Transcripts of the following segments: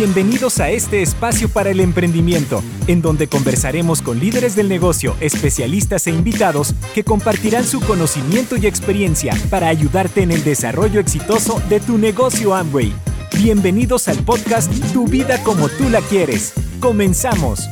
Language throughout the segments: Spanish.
Bienvenidos a este espacio para el emprendimiento, en donde conversaremos con líderes del negocio, especialistas e invitados que compartirán su conocimiento y experiencia para ayudarte en el desarrollo exitoso de tu negocio Amway. Bienvenidos al podcast Tu vida como tú la quieres. Comenzamos.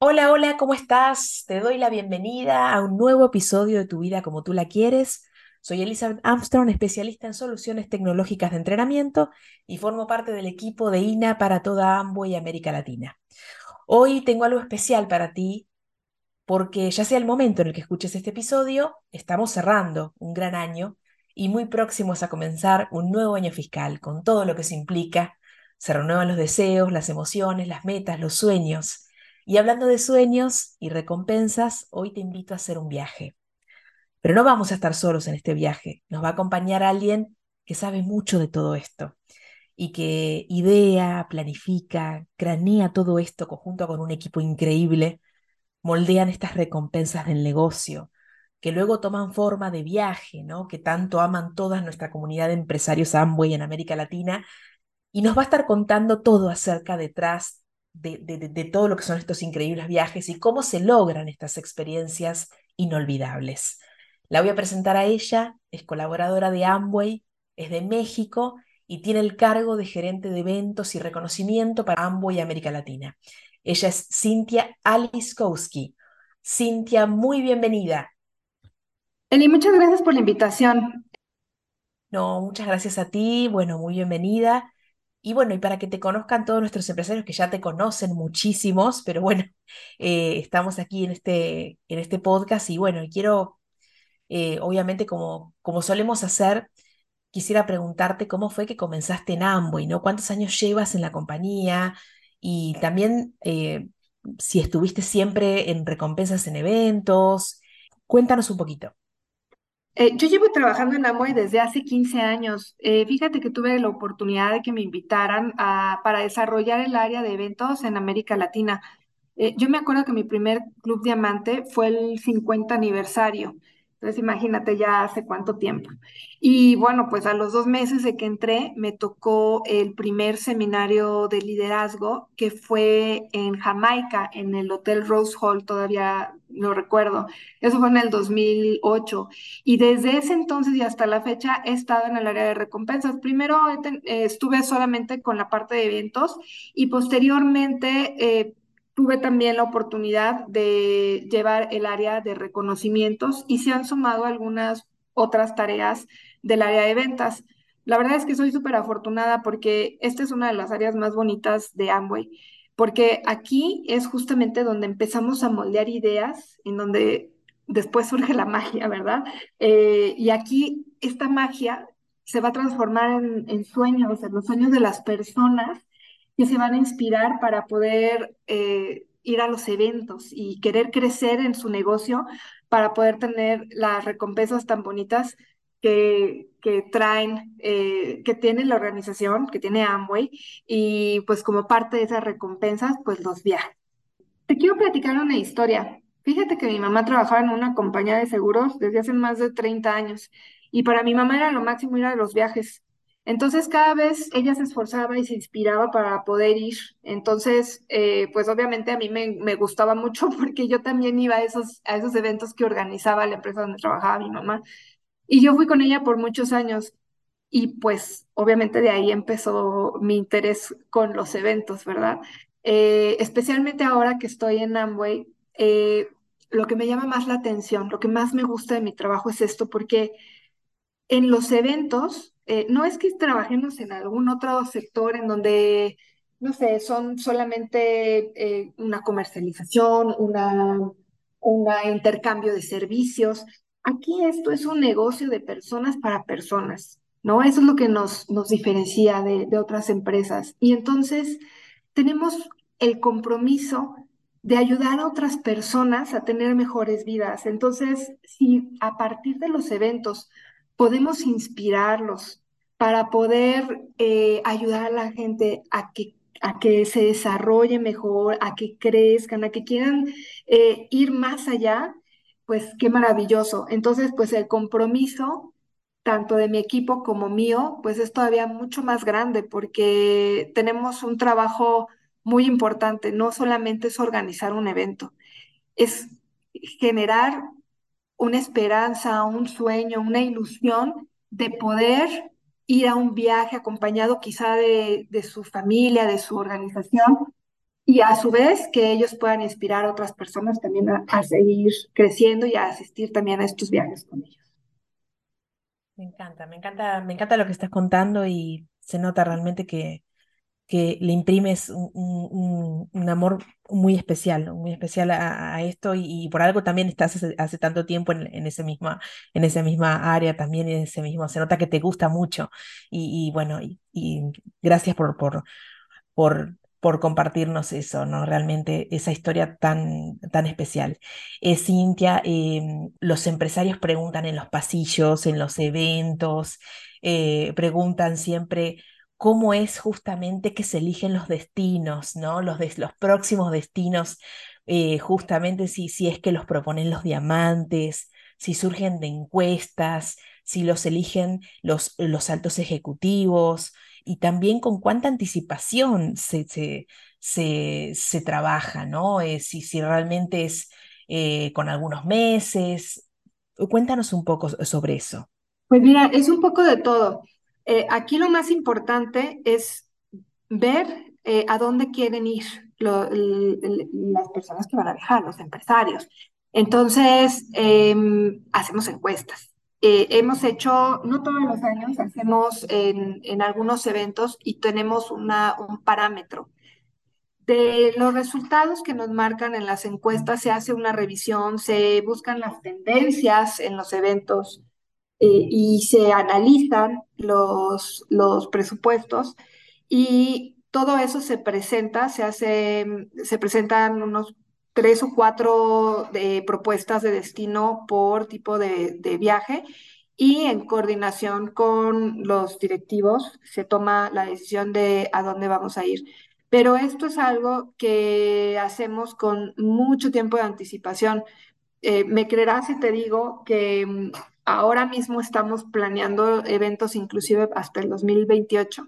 Hola, hola, ¿cómo estás? Te doy la bienvenida a un nuevo episodio de Tu vida como tú la quieres. Soy Elizabeth Armstrong, especialista en soluciones tecnológicas de entrenamiento y formo parte del equipo de INA para toda Amway y América Latina. Hoy tengo algo especial para ti porque ya sea el momento en el que escuches este episodio, estamos cerrando un gran año y muy próximos a comenzar un nuevo año fiscal con todo lo que se implica. Se renuevan los deseos, las emociones, las metas, los sueños. Y hablando de sueños y recompensas, hoy te invito a hacer un viaje. Pero no vamos a estar solos en este viaje, nos va a acompañar alguien que sabe mucho de todo esto y que idea, planifica, cranea todo esto conjunto con un equipo increíble, moldean estas recompensas del negocio, que luego toman forma de viaje, ¿no? que tanto aman toda nuestra comunidad de empresarios Amway en América Latina, y nos va a estar contando todo acerca detrás de, de todo lo que son estos increíbles viajes y cómo se logran estas experiencias inolvidables. La voy a presentar a ella, es colaboradora de Amway, es de México y tiene el cargo de gerente de eventos y reconocimiento para Amway América Latina. Ella es Cintia Aliskowski. Cintia, muy bienvenida. Eli, muchas gracias por la invitación. No, muchas gracias a ti. Bueno, muy bienvenida. Y bueno, y para que te conozcan todos nuestros empresarios que ya te conocen muchísimos, pero bueno, eh, estamos aquí en este, en este podcast y bueno, quiero eh, obviamente como, como solemos hacer, quisiera preguntarte cómo fue que comenzaste en Amway, ¿no? ¿Cuántos años llevas en la compañía? Y también eh, si estuviste siempre en recompensas en eventos. Cuéntanos un poquito. Eh, yo llevo trabajando en Amway desde hace 15 años. fíjate que tuve la oportunidad de que me invitaran a, para desarrollar el área de eventos en América Latina. yo me acuerdo que mi primer club diamante fue el 50 aniversario. Entonces, imagínate ya hace cuánto tiempo. Y bueno, pues a los dos meses de que entré, me tocó el primer seminario de liderazgo que fue en Jamaica, en el Hotel Rose Hall, todavía lo recuerdo. Eso fue en el 2008. Y desde ese entonces y hasta la fecha he estado en el área de recompensas. Primero eh, estuve solamente con la parte de eventos y posteriormente... Eh, tuve también la oportunidad de llevar el área de reconocimientos y se han sumado algunas otras tareas del área de ventas. La verdad es que soy súper afortunada porque esta es una de las áreas más bonitas de Amway, porque aquí es justamente donde empezamos a moldear ideas, en donde después surge la magia, ¿verdad? Eh, y aquí esta magia se va a transformar en, en sueños, en los sueños de las personas que se van a inspirar para poder eh, ir a los eventos y querer crecer en su negocio para poder tener las recompensas tan bonitas que, que traen, eh, que tiene la organización, que tiene Amway, y pues como parte de esas recompensas, pues los viajes. Te quiero platicar una historia. Fíjate que mi mamá trabajaba en una compañía de seguros desde hace más de 30 años y para mi mamá era lo máximo ir a los viajes. Entonces cada vez ella se esforzaba y se inspiraba para poder ir. Entonces, eh, pues obviamente a mí me, gustaba mucho porque yo también iba a esos, a esos eventos que organizaba la empresa donde trabajaba mi mamá. Y yo fui con ella por muchos años. Y pues obviamente de ahí empezó mi interés con los eventos, ¿verdad? Eh, especialmente ahora que estoy en Amway, eh, lo que me llama más la atención, lo que más me gusta de mi trabajo es esto, porque en los eventos eh, no es que trabajemos en algún otro sector en donde, no sé, son solamente eh, una comercialización, una, un intercambio de servicios. Aquí esto es un negocio de personas para personas, ¿no? Eso es lo que nos, nos diferencia de, de otras empresas. Y entonces tenemos el compromiso de ayudar a otras personas a tener mejores vidas. Entonces, si a partir de los eventos podemos inspirarlos para poder eh, ayudar a la gente a que, a que se desarrolle mejor, a que crezcan, a que quieran eh, ir más allá, pues qué maravilloso. Entonces, pues el compromiso tanto de mi equipo como mío, pues es todavía mucho más grande porque tenemos un trabajo muy importante. No solamente es organizar un evento, es generar una esperanza, un sueño, una ilusión de poder ir a un viaje acompañado quizá de, su familia, de su organización, y a su vez que ellos puedan inspirar a otras personas también a, a seguir creciendo y a asistir también a estos viajes con ellos. Me encanta, me encanta, me encanta lo que estás contando y se nota realmente que, que le imprimes un, un- un amor muy especial, muy especial a, esto y, por algo también estás hace, tanto tiempo en, ese misma, en esa misma área también, en ese mismo, se nota que te gusta mucho y, bueno, y gracias por, por, por, por compartirnos eso, ¿no? Realmente esa historia tan, tan especial. Eh, Cintia, em, los empresarios preguntan en los pasillos, en los eventos, eh, preguntan siempre cómo es justamente que se eligen los destinos, ¿no? Los, próximos destinos, eh, justamente si, si es que los proponen los diamantes, si surgen de encuestas, si los eligen los, los altos ejecutivos y también con cuánta anticipación se, se, se, se trabaja, ¿no? Eh, si, si realmente es eh, con algunos meses. Cuéntanos un poco sobre eso. Pues mira, es un poco de todo. Eh, aquí lo más importante es ver eh, a dónde quieren ir las personas que van a viajar, los empresarios. Entonces, em, hacemos encuestas. Eh, hemos hecho, no todos los años, hacemos en, algunos eventos y tenemos un parámetro. De los resultados que nos marcan en las encuestas, se hace una revisión, se buscan las tendencias en los eventos eh, y se analizan los, los presupuestos y todo eso se presenta, se hace, se presentan unos tres o cuatro de propuestas de destino por tipo de, de viaje y en coordinación con los directivos se toma la decisión de a dónde vamos a ir. Pero esto es algo que hacemos con mucho tiempo de anticipación. Eh, me creerás si te digo que mm, ahora mismo estamos planeando eventos inclusive hasta el 2028.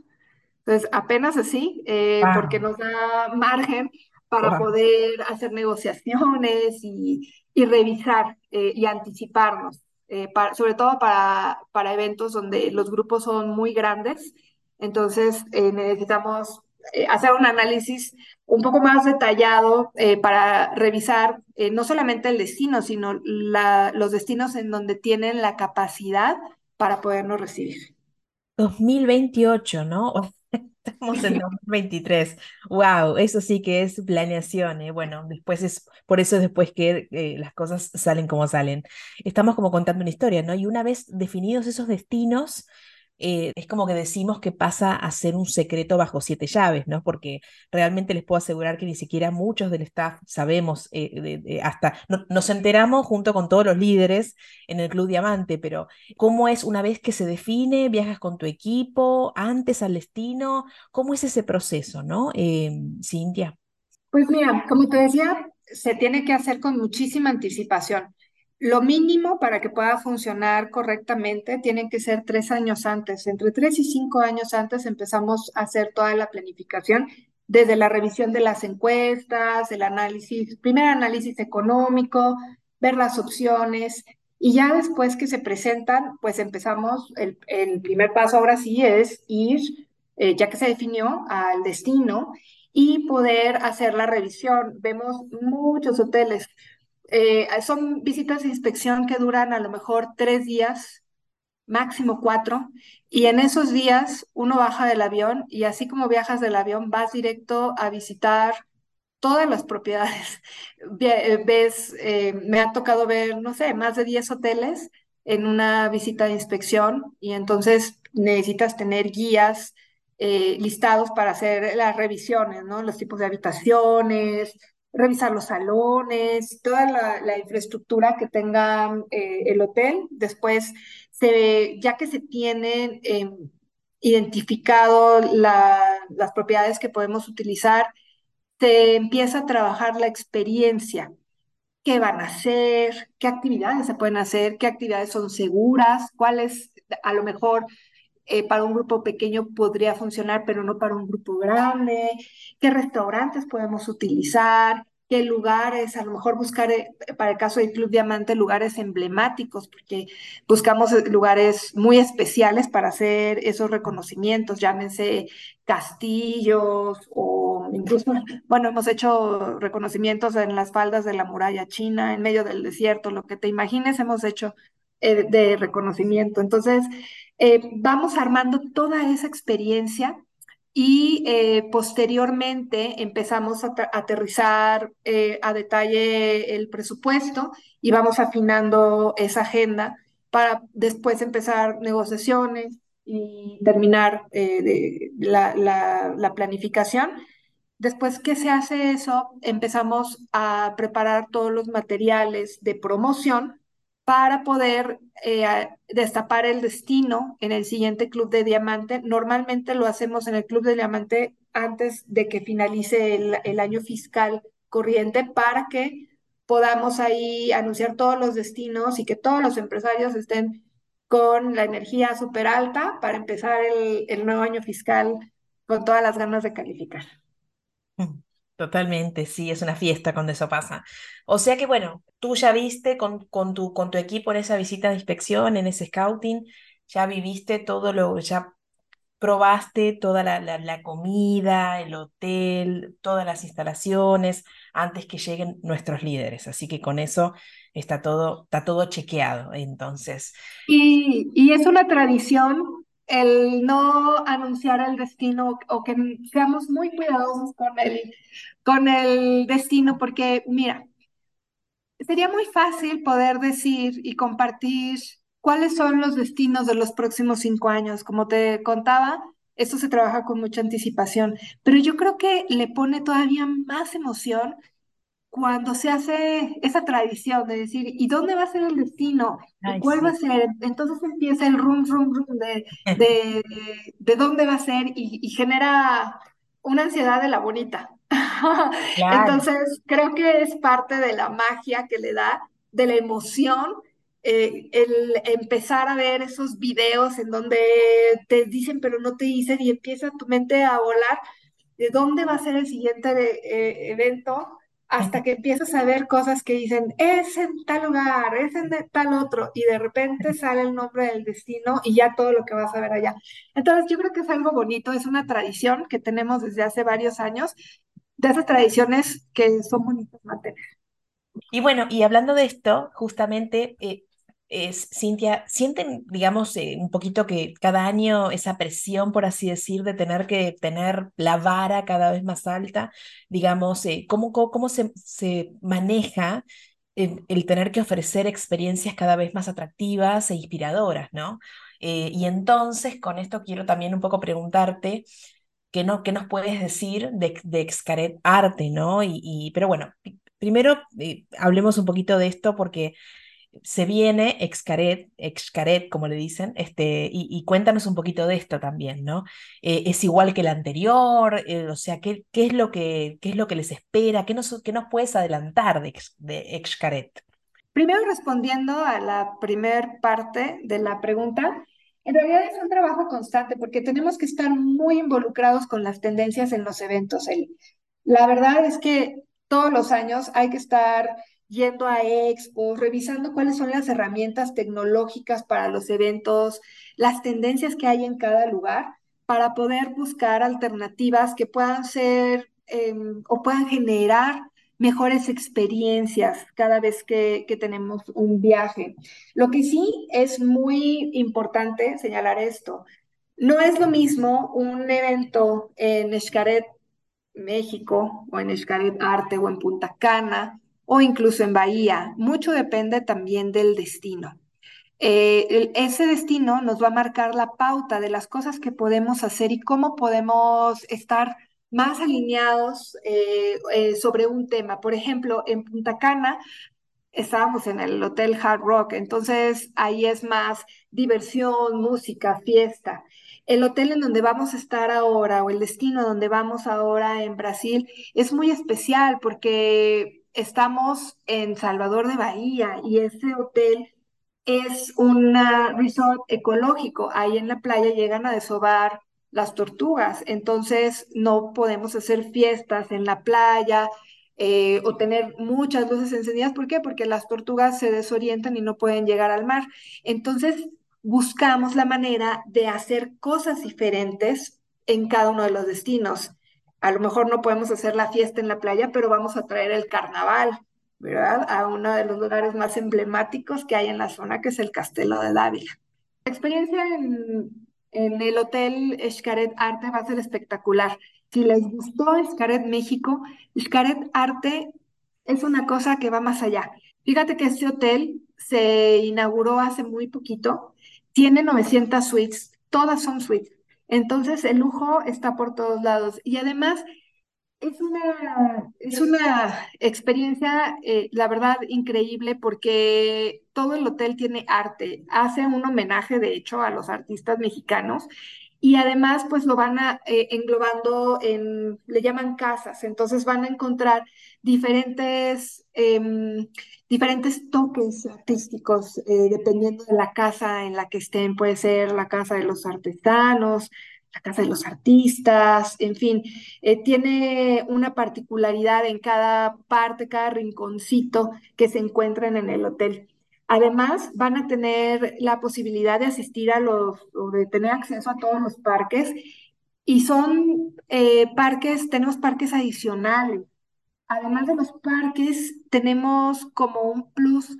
Entonces, apenas así, eh, porque nos da margen para wow. poder hacer negociaciones y, y revisar eh, y anticiparnos, eh, para- sobre todo para, para eventos donde los grupos son muy grandes. Entonces, necesitamos hacer un análisis un poco más detallado eh, para revisar eh, no solamente el destino, sino la- los destinos en donde tienen la capacidad para podernos recibir. 2028, ¿no? Estamos en 2023. Wow, eso sí que es planeación, ¿eh? Bueno, después es, por eso es después que eh, las cosas salen como salen. Estamos como contando una historia, ¿no? Y una vez definidos esos destinos, eh, es como que decimos que pasa a ser un secreto bajo siete llaves, ¿no? Porque realmente les puedo asegurar que ni siquiera muchos del staff sabemos, eh, hasta no- nos enteramos junto con todos los líderes en el Club Diamante, pero ¿cómo es una vez que se define, viajas con tu equipo, antes al destino? ¿Cómo es ese proceso, no? Eh, Cintia. Pues mira, como te decía, se tiene que hacer con muchísima anticipación. Lo mínimo para que pueda funcionar correctamente tienen que ser tres años antes. Entre tres y cinco años antes empezamos a hacer toda la planificación, desde la revisión de las encuestas, el análisis, primer análisis económico, ver las opciones y ya después que se presentan, pues empezamos, el, primer paso ahora sí es ir, eh, ya que se definió, al destino y poder hacer la revisión. Vemos muchos hoteles. Eh, son visitas de inspección que duran a lo mejor tres días, máximo cuatro, y en esos días uno baja del avión y así como viajas del avión, vas directo a visitar todas las propiedades. Eh, Ves, eh, me ha tocado ver, no sé, más de 10 hoteles en una visita de inspección y entonces necesitas tener guías listados para hacer las revisiones, ¿no? Los tipos de habitaciones, revisar los salones, toda la, infraestructura que tenga eh, el hotel. Después, se, ya que se tienen eh, identificado la- las propiedades que podemos utilizar, se empieza a trabajar la experiencia. qué van a hacer, qué actividades se pueden hacer, qué actividades son seguras, cuáles a lo mejor eh, para un grupo pequeño podría funcionar, pero no para un grupo grande, qué restaurantes podemos utilizar, qué lugares, a lo mejor buscar, eh, para el caso del Club Diamante, lugares emblemáticos, porque buscamos eh, lugares muy especiales para hacer esos reconocimientos, llámense castillos o incluso, bueno, hemos hecho reconocimientos en las faldas de la muralla china, en medio del desierto, lo que te imagines hemos hecho de reconocimiento. Entonces, eh, vamos armando toda esa experiencia y eh, posteriormente empezamos a aterrizar eh, a detalle el presupuesto y vamos afinando esa agenda para después empezar negociaciones y terminar la, la planificación. Después que se hace eso, empezamos a preparar todos los materiales de promoción para poder eh, destapar el destino en el siguiente Club de Diamante. Normalmente lo hacemos en el Club de Diamante antes de que finalice el, año fiscal corriente para que podamos ahí anunciar todos los destinos y que todos los empresarios estén con la energía súper alta para empezar el, el nuevo año fiscal con todas las ganas de calificar. Totalmente, sí, es una fiesta cuando eso pasa. O sea que bueno, tú ya viste con, con, tu, con tu equipo en esa visita de inspección, en ese scouting, ya viviste todo lo, ya probaste toda la, la, comida, el hotel, todas las instalaciones antes que lleguen nuestros líderes. Así que con eso está todo, está todo chequeado. Entonces. Y, y es una tradición el no anunciar el destino o que seamos muy cuidadosos con el, con el destino, porque mira, sería muy fácil poder decir y compartir cuáles son los destinos de los próximos cinco años. Como te contaba, esto se trabaja con mucha anticipación, pero yo creo que le pone todavía más emoción cuando se hace esa tradición de decir, ¿y dónde va a ser el destino? ¿Cuál va a ser? Entonces empieza el rum, rum, rum de, de, de dónde va a ser y, genera una ansiedad de la bonita. Entonces, creo que es parte de la magia que le da, de la emoción, eh, el empezar a ver esos videos en donde te dicen, pero no te dicen, y empieza tu mente a volar de dónde va a ser el siguiente eh, evento hasta que empiezas a ver cosas que dicen, es en tal lugar, es en tal otro, y de repente sale el nombre del destino y ya todo lo que vas a ver allá. Entonces, yo creo que es algo bonito, es una tradición que tenemos desde hace varios años, de esas tradiciones que son bonitas mantener. Y bueno, y hablando de esto, justamente eh, Cintia, ¿sienten, digamos, eh, un poquito que cada año esa presión, por así decir, de tener que tener la vara cada vez más alta? Digamos, eh, ¿cómo, cómo, se, se maneja el, el, tener que ofrecer experiencias cada vez más atractivas e inspiradoras, ¿no? Eh, y entonces, con esto quiero también un poco preguntarte, ¿qué, no, qué nos puedes decir de, de Excaret Arte, ¿no? Y, y pero bueno, primero hablemos un poquito de esto porque se viene Excaret, Excaret, como le dicen, este, y, cuéntanos un poquito de esto también, ¿no? Eh, ¿Es igual que el anterior? Eh, o sea, ¿qué, ¿qué, es lo que, qué es lo que les espera? ¿Qué nos, qué nos puedes adelantar de, de Excaret? Primero respondiendo a la primer parte de la pregunta, en realidad es un trabajo constante porque tenemos que estar muy involucrados con las tendencias en los eventos. La verdad es que todos los años hay que estar yendo a expos, revisando cuáles son las herramientas tecnológicas para los eventos, las tendencias que hay en cada lugar, para poder buscar alternativas que puedan ser em, o puedan generar mejores experiencias cada vez que, que, tenemos un viaje. Lo que sí es muy importante señalar esto, no es lo mismo un evento en Xcaret, México, o en Xcaret Arte, o en Punta Cana, o incluso en Bahía. Mucho depende también del destino. Eh, ese destino nos va a marcar la pauta de las cosas que podemos hacer y cómo podemos estar más alineados eh, eh, sobre un tema. Por ejemplo, en Punta Cana estábamos en el Hotel Hard Rock, entonces ahí es más diversión, música, fiesta. El hotel en donde vamos a estar ahora o el destino donde vamos ahora en Brasil es muy especial porque estamos en Salvador de Bahía y ese hotel es un resort ecológico. Ahí en la playa llegan a desovar las tortugas, entonces no podemos hacer fiestas en la playa eh, o tener muchas luces encendidas. ¿Por qué? Porque las tortugas se desorientan y no pueden llegar al mar. Entonces buscamos la manera de hacer cosas diferentes en cada uno de los destinos. A lo mejor no podemos hacer la fiesta en la playa, pero vamos a traer el carnaval ¿verdad? A uno de los lugares más emblemáticos que hay en la zona, que es el Castelo de Dávila. La experiencia en, el Hotel Xcaret Arte va a ser espectacular. Si les gustó Xcaret México, Xcaret Arte es una cosa que va más allá. Fíjate que este hotel se inauguró hace muy poquito, tiene 900 suites, todas son suites. Entonces el lujo está por todos lados y además es una, es una experiencia, eh, la verdad, increíble porque todo el hotel tiene arte. Hace un homenaje, de hecho, a los artistas mexicanos y además, pues lo van a, eh, englobando en, le llaman casas, entonces van a encontrar diferentes, em, diferentes toques artísticos eh, dependiendo de la casa en la que estén. Puede ser la casa de los artesanos, la Casa de los Artistas, en fin, eh, tiene una particularidad en cada parte, cada rinconcito que se encuentran en el hotel. Además, van a tener la posibilidad de asistir a los, o de tener acceso a todos los parques, y son eh, parques, tenemos parques adicionales. Además de los parques, tenemos como un plus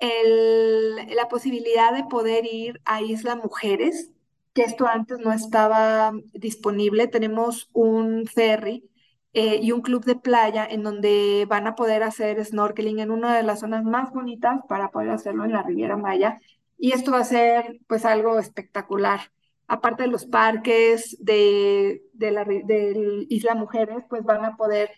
la posibilidad de poder ir a Isla Mujeres, que esto antes no estaba disponible. Tenemos un ferry eh, y un club de playa en donde van a poder hacer snorkeling en una de las zonas más bonitas para poder hacerlo en la Riviera Maya. Y esto va a ser pues algo espectacular. Aparte de los parques de, de la de Isla Mujeres, pues van a poder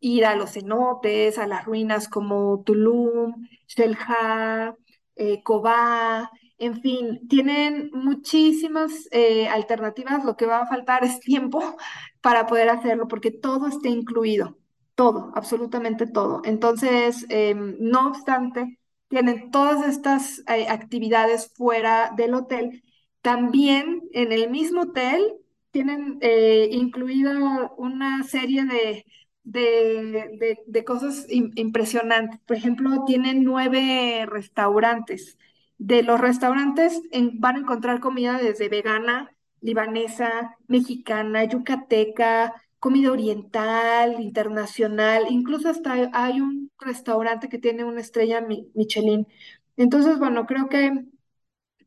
ir a los cenotes, a las ruinas como Tulum, Shelha, eh, Cobá, en fin, tienen muchísimas eh, alternativas. Lo que va a faltar es tiempo para poder hacerlo, porque todo está incluido, todo, absolutamente todo. Entonces, em, no obstante, tienen todas estas eh, actividades fuera del hotel. También en el mismo hotel tienen eh, incluida una serie de, de, cosas impresionantes. Por ejemplo, tienen nueve restaurantes de los restaurantes van a encontrar comida desde vegana, libanesa, mexicana, yucateca, comida oriental, internacional, incluso hasta hay un restaurante que tiene una estrella Michelin. Entonces, bueno, creo que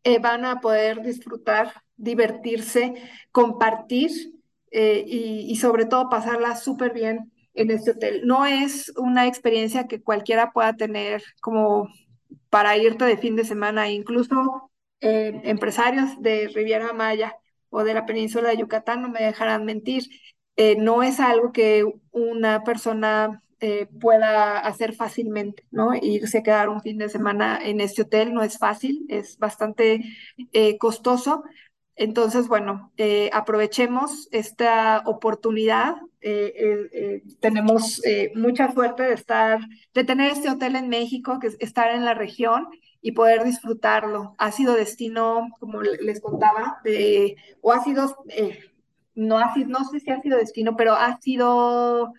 eh, van a poder disfrutar, divertirse, compartir eh, y, y sobre todo pasarla súper bien en este hotel. No es una experiencia que cualquiera pueda tener como para irte de fin de semana, incluso eh, empresarios de Riviera Maya o de la península de Yucatán no me dejarán mentir. Eh, no es algo que una persona eh, pueda hacer fácilmente, ¿no? Irse a quedar un fin de semana en este hotel no es fácil, es bastante costoso, entonces, bueno, eh, aprovechemos esta oportunidad. Eh, eh, tenemos mucha suerte de estar, de tener este hotel en México, que es estar en la región y poder disfrutarlo. Ha sido destino, como les contaba, de, o ha sido, no, ha sido, no sé si ha sido destino, pero ha sido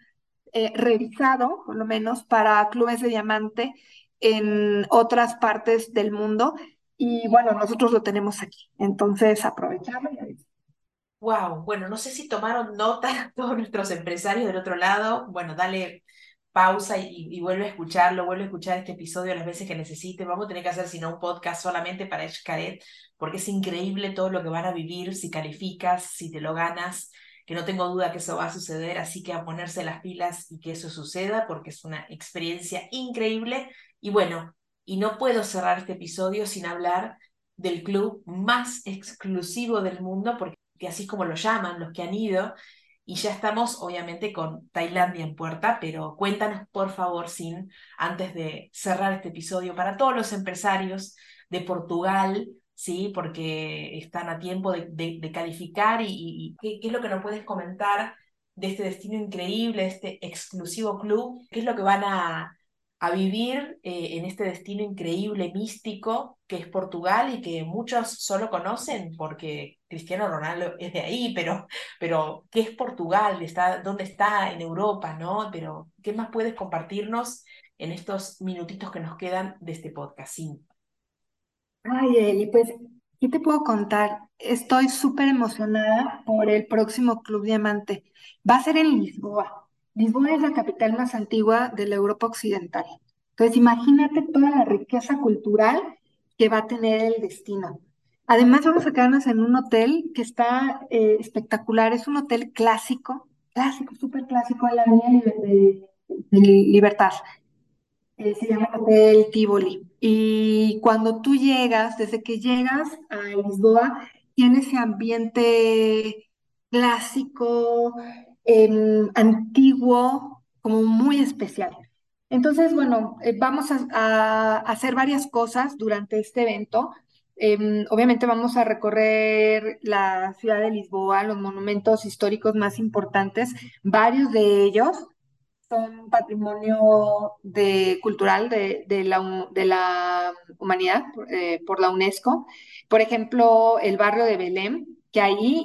revisado, por lo menos, para clubes de diamante en otras partes del mundo y bueno, nosotros lo tenemos aquí. Entonces, aprovecharlo y Wow, bueno, no sé si tomaron nota todos nuestros empresarios del otro lado. Bueno, dale pausa y, vuelve a escucharlo, vuelve a escuchar este episodio las veces que necesite. Vamos a tener que hacer, si no, un podcast solamente para Xcaret, porque es increíble todo lo que van a vivir si calificas, si te lo ganas, que no tengo duda que eso va a suceder, así que a ponerse las pilas y que eso suceda, porque es una experiencia increíble. Y bueno, y no puedo cerrar este episodio sin hablar del club más exclusivo del mundo, porque así es como lo llaman los que han ido, y ya estamos obviamente con Tailandia en puerta, pero cuéntanos por favor, Sin, antes de cerrar este episodio, para todos los empresarios de Portugal, ¿sí? porque están a tiempo de, calificar y, ¿qué, ¿qué, es lo que nos puedes comentar de este destino increíble, este exclusivo club, qué es lo que van a a vivir eh, en este destino increíble, místico, que es Portugal y que muchos solo conocen porque Cristiano Ronaldo es de ahí, pero, pero ¿qué es Portugal? Está, ¿Dónde está en Europa? ¿no? Pero, ¿qué más puedes compartirnos en estos minutitos que nos quedan de este podcast? Ay, Eli, pues, ¿qué te puedo contar? Estoy súper emocionada por el próximo Club Diamante. Va a ser en Lisboa. Lisboa es la capital más antigua de la Europa Occidental. Entonces, imagínate toda la riqueza cultural que va a tener el destino. Además, vamos a quedarnos en un hotel que está eh, espectacular. Es un hotel clásico, clásico, súper clásico en la Avenida de, Libertad. Eh, se llama Hotel Tivoli. Y cuando tú llegas, desde que llegas a Lisboa, tiene ese ambiente clásico, Em, antiguo, como muy especial. Entonces, bueno, eh, vamos a, hacer varias cosas durante este evento. Em, obviamente vamos a recorrer la ciudad de Lisboa, los monumentos históricos más importantes, varios de ellos son patrimonio cultural de, la, de la humanidad eh, por la UNESCO. Por ejemplo, el barrio de Belém, que ahí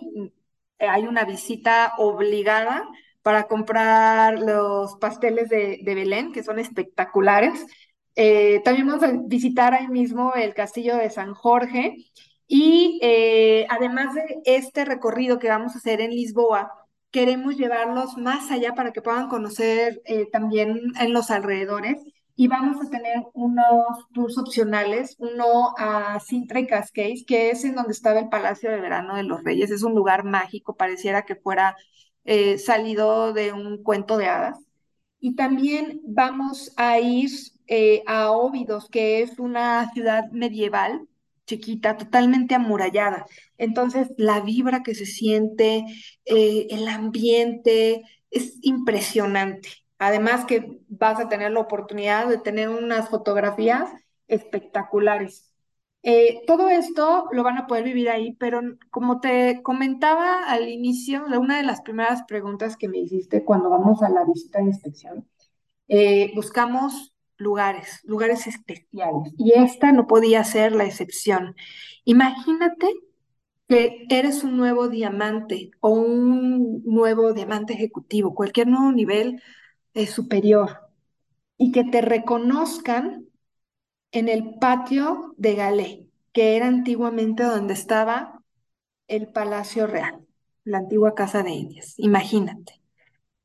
hay una visita obligada para comprar los pasteles de, Belén, que son espectaculares. Eh, también vamos a visitar ahí mismo el castillo de San Jorge y eh, además de este recorrido que vamos a hacer en Lisboa, queremos llevarlos más allá para que puedan conocer eh, también en los alrededores y vamos a tener unos tours opcionales, uno a Sintra y Cascais, que es en donde estaba el Palacio de Verano de los Reyes. Es un lugar mágico, pareciera que fuera eh, salido de un cuento de hadas. Y también vamos a ir eh, a Óbidos, que es una ciudad medieval chiquita, totalmente amurallada. Entonces, la vibra que se siente, eh, el ambiente, es impresionante. Además que vas a tener la oportunidad de tener unas fotografías espectaculares. Eh, todo esto lo van a poder vivir ahí, pero como te comentaba al inicio, una de las primeras preguntas que me hiciste cuando vamos a la visita de inspección, eh, buscamos lugares, lugares especiales, y esta no podía ser la excepción. Imagínate que eres un nuevo diamante o un nuevo diamante ejecutivo, cualquier nuevo nivel superior y que te reconozcan en el patio de Galé, que era antiguamente donde estaba el Palacio Real, la antigua Casa de Indias. Imagínate,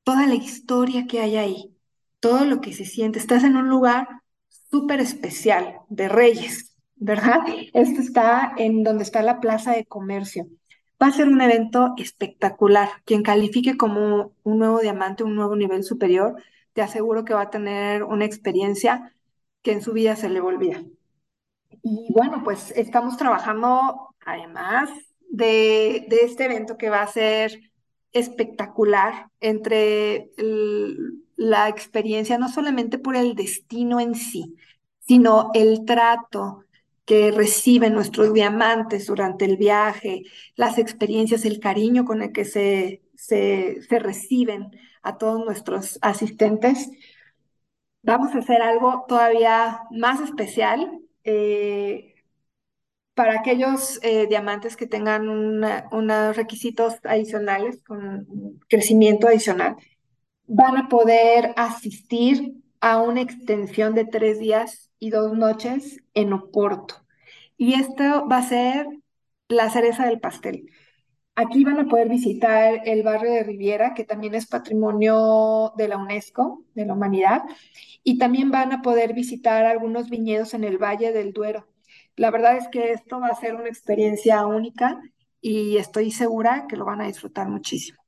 toda la historia que hay ahí, todo lo que se siente. Estás en un lugar súper especial de reyes, ¿verdad? Esto está en donde está la Plaza de Comercio. Va a ser un evento espectacular. Quien califique como un nuevo diamante, un nuevo nivel superior, te aseguro que va a tener una experiencia que en su vida se le olvida. Y bueno, pues estamos trabajando además de, este evento que va a ser espectacular entre la experiencia, no solamente por el destino en sí, sino el trato, que reciben nuestros diamantes durante el viaje, las experiencias, el cariño con el que se, se, reciben a todos nuestros asistentes. Vamos a hacer algo todavía más especial eh, para aquellos eh, diamantes que tengan unos requisitos adicionales, con crecimiento adicional. Van a poder asistir a una extensión de tres días y dos noches en Oporto. Y esto va a ser la cereza del pastel. Aquí van a poder visitar el barrio de Riviera, que también es patrimonio de la UNESCO, de la humanidad, y también van a poder visitar algunos viñedos en el Valle del Duero. La verdad es que esto va a ser una experiencia única y estoy segura que lo van a disfrutar muchísimo.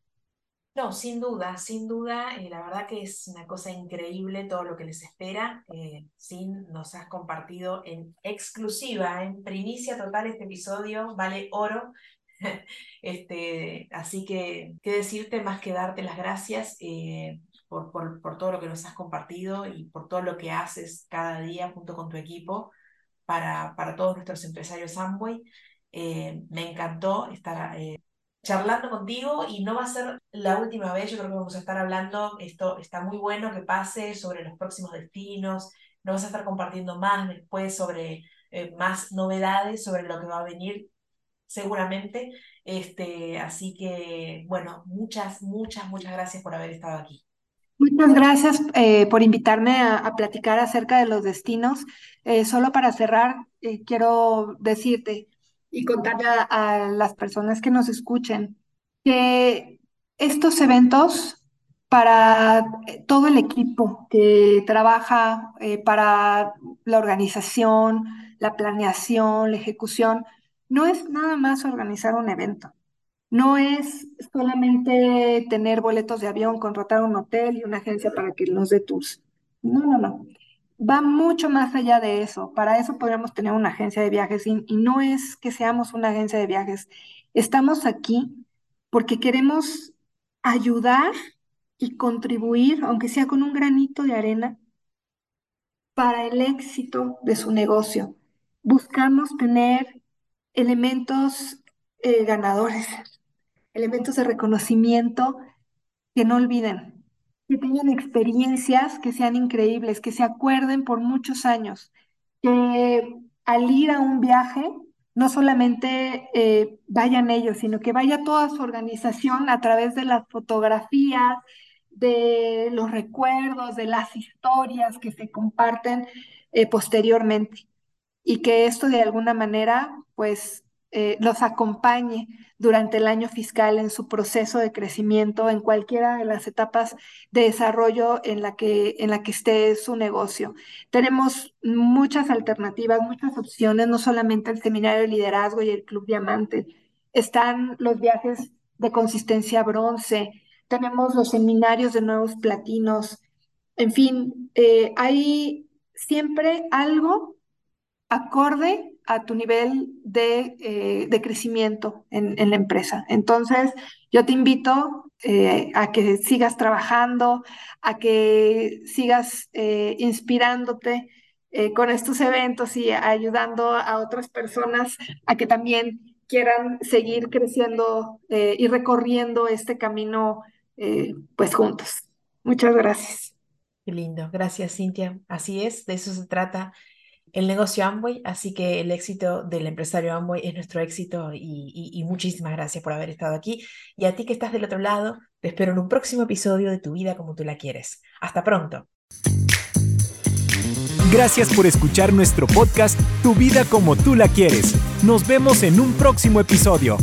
No, sin duda, sin duda, eh, la verdad que es una cosa increíble todo lo que les espera. Eh, Sin nos has compartido en exclusiva, en primicia total este episodio, vale oro. este, así que, qué decirte más que darte las gracias eh, por, por, por, todo lo que nos has compartido y por todo lo que haces cada día junto con tu equipo para, para todos nuestros empresarios Amway. me encantó estar charlando contigo y no va a ser la última vez, yo creo que vamos a estar hablando, esto está muy bueno que pase sobre los próximos destinos, nos vas a estar compartiendo más después sobre eh, más novedades sobre lo que va a venir seguramente. Este, así que, bueno, muchas, muchas, muchas gracias por haber estado aquí. Muchas gracias eh, por invitarme a, platicar acerca de los destinos. Eh, solo para cerrar, quiero decirte y contarle a, las personas que nos escuchen que estos eventos para todo el equipo que trabaja para la organización, la planeación, la ejecución, no es nada más organizar un evento. No es solamente tener boletos de avión, contratar un hotel y una agencia para que nos dé tours. No, no, no. Va mucho más allá de eso. Para eso podríamos tener una agencia de viajes y, no es que seamos una agencia de viajes. Estamos aquí porque queremos ayudar y contribuir, aunque sea con un granito de arena, para el éxito de su negocio buscamos tener elementos eh, ganadores, elementos de reconocimiento que no olviden, que tengan experiencias que sean increíbles, que se acuerden por muchos años, que al ir a un viaje no solamente eh, vayan ellos, sino que vaya toda su organización a través de las fotografías, de los recuerdos, de las historias que se comparten eh, posteriormente. Y que esto de alguna manera pues eh, los acompañe durante el año fiscal en su proceso de crecimiento en cualquiera de las etapas de desarrollo en la que, en la que esté su negocio. Tenemos muchas alternativas, muchas opciones, no solamente el seminario de liderazgo y el club diamante. Están los viajes de consistencia bronce, tenemos los seminarios de nuevos platinos, en fin, eh, hay siempre algo acorde a tu nivel de, eh, crecimiento en, la empresa. Entonces, yo te invito eh, a que sigas trabajando, a que sigas eh, inspirándote con estos eventos y ayudando a otras personas a que también quieran seguir creciendo y recorriendo este camino pues juntos. Muchas gracias. Qué lindo. Gracias, Cintia. Así es, de eso se trata el negocio Amway, así que el éxito del empresario Amway es nuestro éxito y, muchísimas gracias por haber estado aquí. Y a ti que estás del otro lado, te espero en un próximo episodio de Tu vida como tú la quieres. Hasta pronto. Gracias por escuchar nuestro podcast Tu vida como tú la quieres. Nos vemos en un próximo episodio.